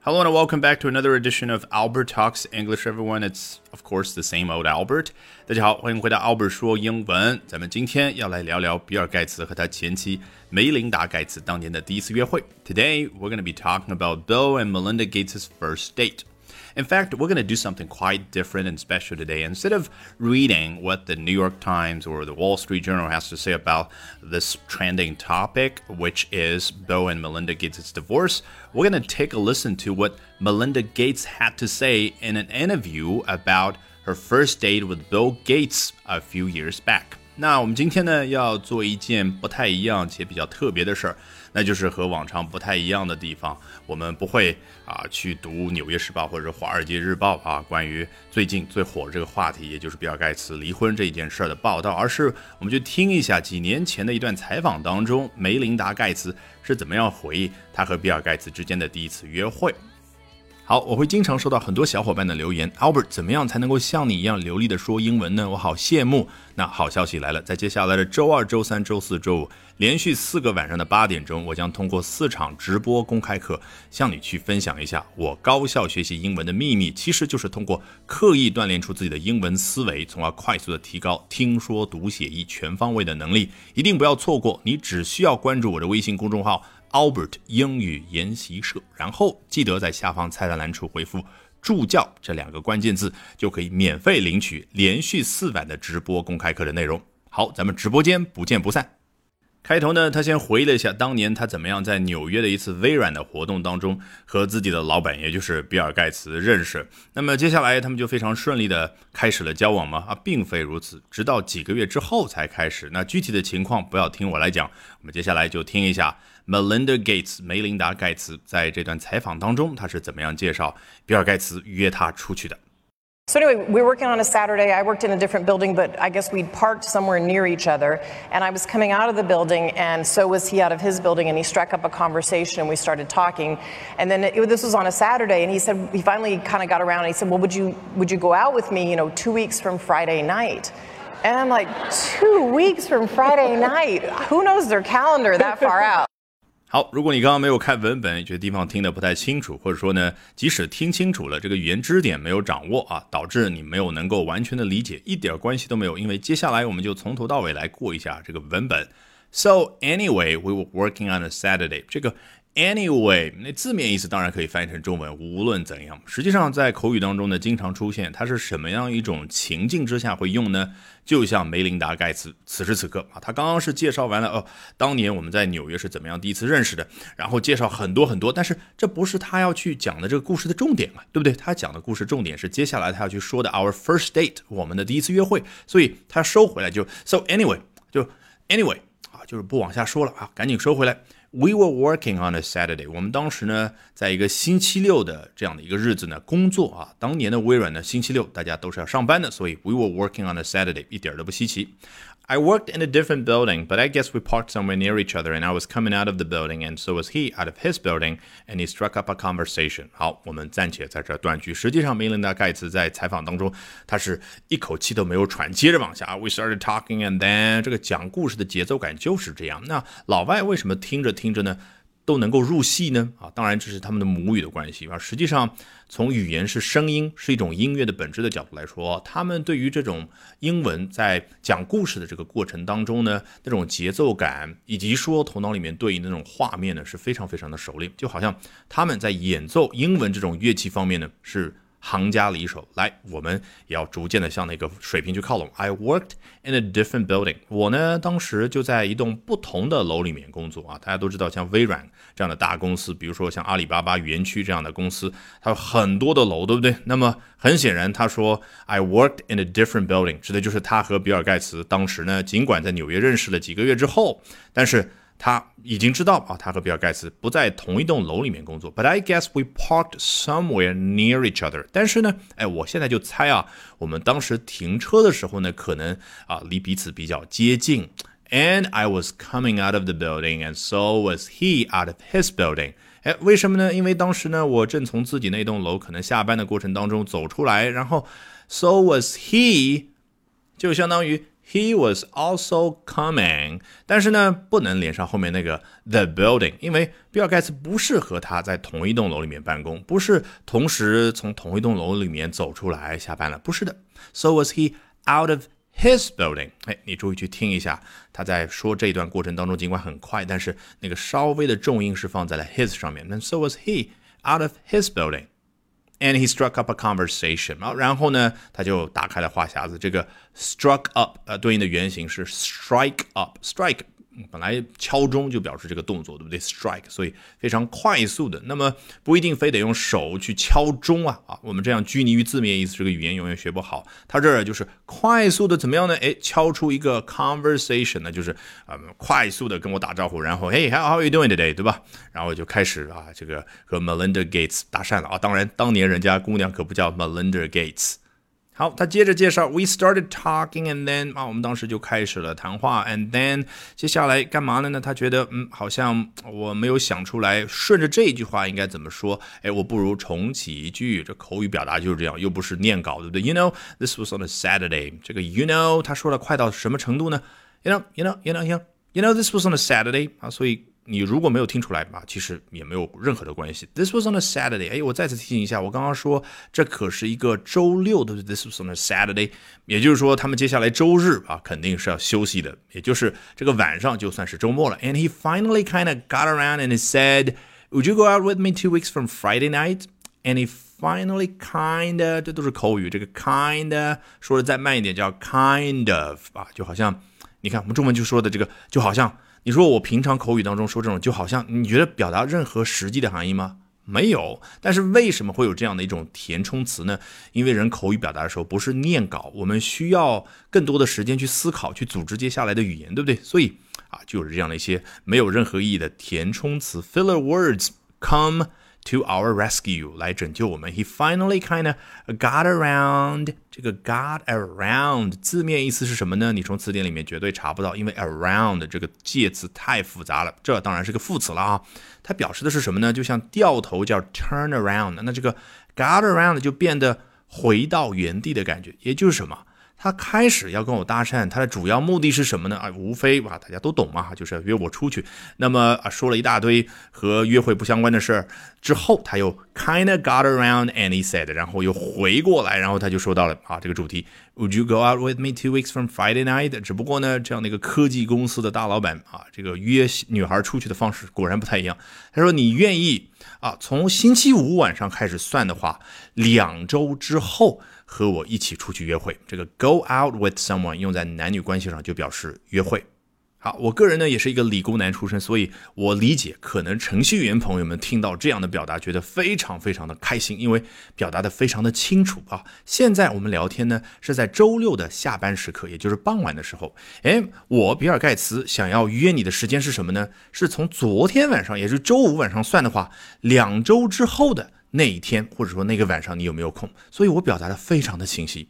Hello and welcome back to another edition of Albert Talks English. Everyone, it's of course the same old Albert. 大家好，欢迎回到 Albert 说英文。咱们今天要来聊聊比尔盖茨和他前妻梅琳达盖茨当年的第一次约会。Today we're going to be talking about Bill and Melinda Gates' first date. In fact, we're going to do something quite different and special today. Instead of reading what the New York Times or the Wall Street Journal has to say about this trending topic, which is Bill and Melinda Gates' divorce, we're going to take a listen to what Melinda Gates had to say in an interview about her first date with Bill Gates a few years back. 那我们今天呢要做一件不太一样且比较特别的事儿，那就是和往常不太一样的地方，我们不会啊去读《纽约时报》或者《华尔街日报》啊关于最近最火这个话题，也就是比尔盖茨离婚这一件事儿的报道，而是我们去听一下几年前的一段采访当中，梅琳达盖茨是怎么样回忆他和比尔盖茨之间的第一次约会。好，我会经常收到很多小伙伴的留言，Albert，怎么样才能够像你一样流利的说英文呢？我好羡慕。那好消息来了，在接下来的周二、周三、周四周五，连续四个晚上的八点钟，我将通过四场直播公开课，向你去分享一下我高效学习英文的秘密，其实就是通过刻意锻炼出自己的英文思维，从而快速的提高听说读写译全方位的能力。一定不要错过，你只需要关注我的微信公众号。Albert 英语研习社，然后记得在下方菜单栏处回复“助教”这两个关键字，就可以免费领取连续四晚的直播公开课的内容。好，咱们直播间不见不散。开头呢，他先回忆了一下当年他怎么样在纽约的一次微软的活动当中和自己的老板，也就是比尔盖茨认识。那么接下来他们就非常顺利的开始了交往吗？啊，并非如此，直到几个月之后才开始。那具体的情况不要听我来讲，我们接下来就听一下 Melinda Gates 梅琳达盖茨在这段采访当中他是怎么样介绍比尔盖茨约她出去的。So anyway, we were working on a Saturday. I worked in a different building, but I guess we'd parked somewhere near each other. And I was coming out of the building, and so was he out of his building. And he struck up a conversation, and we started talking. And then it, this was on a Saturday, and he said he finally kind of got around. And he said, "Well, would you would you go out with me? You know, two weeks from Friday night." And I'm like, two weeks from Friday night? Who knows their calendar that far out? 好，如果你刚刚没有看文本，有些地方听得不太清楚，或者说呢，即使听清楚了，这个语言支点没有掌握啊，导致你没有能够完全的理解，一点关系都没有，因为接下来我们就从头到尾来过一下这个文本。So anyway, we were working on a Saturday. 这个 Anyway，那字面意思当然可以翻译成中文，无论怎样。实际上在口语当中呢，经常出现，它是什么样一种情境之下会用呢？就像梅琳达盖茨此时此刻啊，他刚刚是介绍完了哦，当年我们在纽约是怎么样第一次认识的，然后介绍很多很多，但是这不是他要去讲的这个故事的重点嘛，对不对？他讲的故事重点是接下来他要去说的 our first date，我们的第一次约会，所以他收回来就 so anyway，就 anyway 啊，就是不往下说了啊，赶紧收回来。We were working on a Saturday。我们当时呢，在一个星期六的这样的一个日子呢，工作啊。当年的微软呢，星期六大家都是要上班的，所以 we were working on a Saturday，一点都不稀奇。I worked in a different building, but I guess we parked somewhere near each other, and I was coming out of the building, and so was he out of his building, and he struck up a conversation. 好，我们暂且在这断句。实际上，梅琳达·盖茨在采访当中，他是一口气都没有喘，接着往下。We started talking, and then 这个讲故事的节奏感就是这样。那老外为什么听着听着呢？ 都能够入戏呢？啊，当然这是他们的母语的关系啊。实际上，从语言是声音，是一种音乐的本质的角度来说，他们对于这种英文在讲故事的这个过程当中呢，那种节奏感以及说头脑里面对应的那种画面呢，是非常非常的熟练。就好像他们在演奏英文这种乐器方面呢，是。行家里手，来，我们也要逐渐的向那个水平去靠拢。I worked in a different building。我呢，当时就在一栋不同的楼里面工作啊。大家都知道，像微软这样的大公司，比如说像阿里巴巴园区这样的公司，它有很多的楼，对不对？那么很显然，他说 I worked in a different building，指的就是他和比尔盖茨当时呢，尽管在纽约认识了几个月之后，但是。他已经知道啊，他和比尔盖茨不在同一栋楼里面工作。But I guess we parked somewhere near each other。但是呢，哎，我现在就猜啊，我们当时停车的时候呢，可能啊离彼此比较接近。And I was coming out of the building, and so was he out of his building。哎，为什么呢？因为当时呢，我正从自己那栋楼可能下班的过程当中走出来，然后 so was he，就相当于 He was also coming，但是呢，不能连上后面那个 the building，因为比尔盖茨不是和他在同一栋楼里面办公，不是同时从同一栋楼里面走出来下班了，不是的。So was he out of his building？哎，你注意去听一下，他在说这一段过程当中，尽管很快，但是那个稍微的重音是放在了 his 上面。那 So was he out of his building？building？And he struck up a conversation 啊，然后呢，他就打开了话匣子。这个 struck up 呃，对应的原型是 strike up，strike 本来敲钟就表示这个动作，对不对？strike，所以非常快速的。那么不一定非得用手去敲钟啊啊！我们这样拘泥于字面意思，这个语言永远学不好。它这儿就是快速的怎么样呢？哎，敲出一个 conversation，呢就是啊，快速的跟我打招呼，然后 Hey，how how are you doing today？对吧？然后就开始啊，这个和 Melinda Gates 搭讪了啊。当然，当年人家姑娘可不叫 Melinda Gates。好，他接着介绍，We started talking and then 啊，我们当时就开始了谈话，and then 接下来干嘛了呢？他觉得嗯，好像我没有想出来，顺着这句话应该怎么说？哎，我不如重启一句，这口语表达就是这样，又不是念稿，对不对？You know, this was on a Saturday。这个 you know，他说了快到什么程度呢 you know, you know, you know, you know, this was on a Saturday 啊，所以。你如果没有听出来吧，其实也没有任何的关系。This was on a Saturday。哎，我再次提醒一下，我刚刚说这可是一个周六，对不对？This was on a Saturday，也就是说他们接下来周日啊肯定是要休息的，也就是这个晚上就算是周末了。And he finally kind of got around and he said, "Would you go out with me two weeks from Friday night?" And he finally kind of，这都是口语，这个 kind of 说的再慢一点叫 kind of 啊，就好像你看我们中文就说的这个，就好像。 你说我平常口语当中说这种，就好像你觉得表达任何实际的含义吗？没有。但是为什么会有这样的一种填充词呢？因为人口语表达的时候不是念稿，我们需要更多的时间去思考，去组织接下来的语言，对不对？所以啊，就是这样的一些没有任何意义的填充词 filler words come。To our rescue 来拯救我们。He finally kind of got around 这个 got around 字面意思是什么呢？你从词典里面绝对查不到，因为 around 这个介词太复杂了。这当然是个副词了啊，它表示的是什么呢？就像掉头叫 turn around，那这个 got around 就变得回到原地的感觉，也就是什么？他开始要跟我搭讪，他的主要目的是什么呢？啊，无非吧，大家都懂嘛，就是要约我出去。那么啊，说了一大堆和约会不相关的事儿之后，他又 kinda got around and he said，然后又回过来，然后他就说到了啊，这个主题，Would you go out with me two weeks from Friday night？只不过呢，这样的一个科技公司的大老板啊，这个约女孩出去的方式果然不太一样。他说你愿意啊，从星期五晚上开始算的话，两周之后。和我一起出去约会，这个 go out with someone 用在男女关系上就表示约会。好，我个人呢也是一个理工男出身，所以我理解可能程序员朋友们听到这样的表达，觉得非常非常的开心，因为表达的非常的清楚啊。现在我们聊天呢是在周六的下班时刻，也就是傍晚的时候。哎，我比尔盖茨想要约你的时间是什么呢？是从昨天晚上，也是周五晚上算的话，两周之后的。那一天，或者说那个晚上，你有没有空？所以我表达的非常的清晰，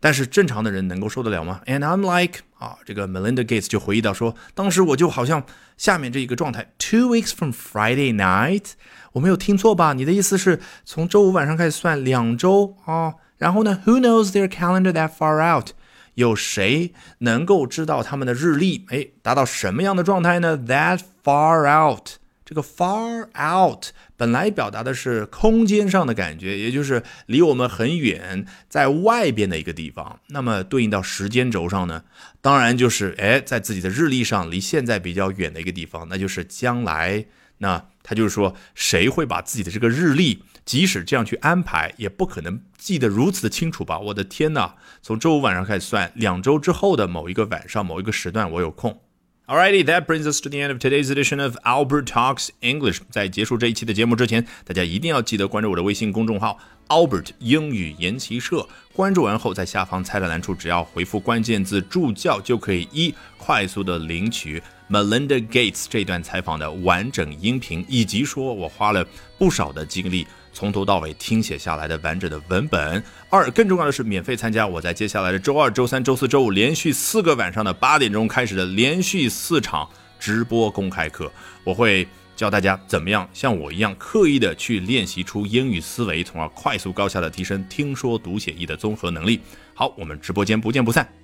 但是正常的人能够受得了吗？And I'm like 啊，这个 Melinda Gates 就回忆到说，当时我就好像下面这一个状态：Two weeks from Friday night，我没有听错吧？你的意思是从周五晚上开始算两周啊？然后呢？Who knows their calendar that far out？有谁能够知道他们的日历？哎，达到什么样的状态呢？That far out。这个 far out 本来表达的是空间上的感觉，也就是离我们很远，在外边的一个地方。那么对应到时间轴上呢，当然就是哎，在自己的日历上离现在比较远的一个地方，那就是将来。那他就是说，谁会把自己的这个日历，即使这样去安排，也不可能记得如此的清楚吧？我的天哪！从周五晚上开始算，两周之后的某一个晚上、某一个时段，我有空。Alrighty, that brings us to the end of today's edition of Albert Talks English。在结束这一期的节目之前，大家一定要记得关注我的微信公众号 Albert 英语研习社。关注完后，在下方菜单栏处，只要回复关键字“助教”，就可以一快速的领取 Melinda Gates 这段采访的完整音频，以及说我花了不少的精力。从头到尾听写下来的完整的文本。二，更重要的是免费参加我在接下来的周二、周三、周四周五连续四个晚上的八点钟开始的连续四场直播公开课。我会教大家怎么样像我一样刻意的去练习出英语思维，从而快速高效的提升听说读写译的综合能力。好，我们直播间不见不散。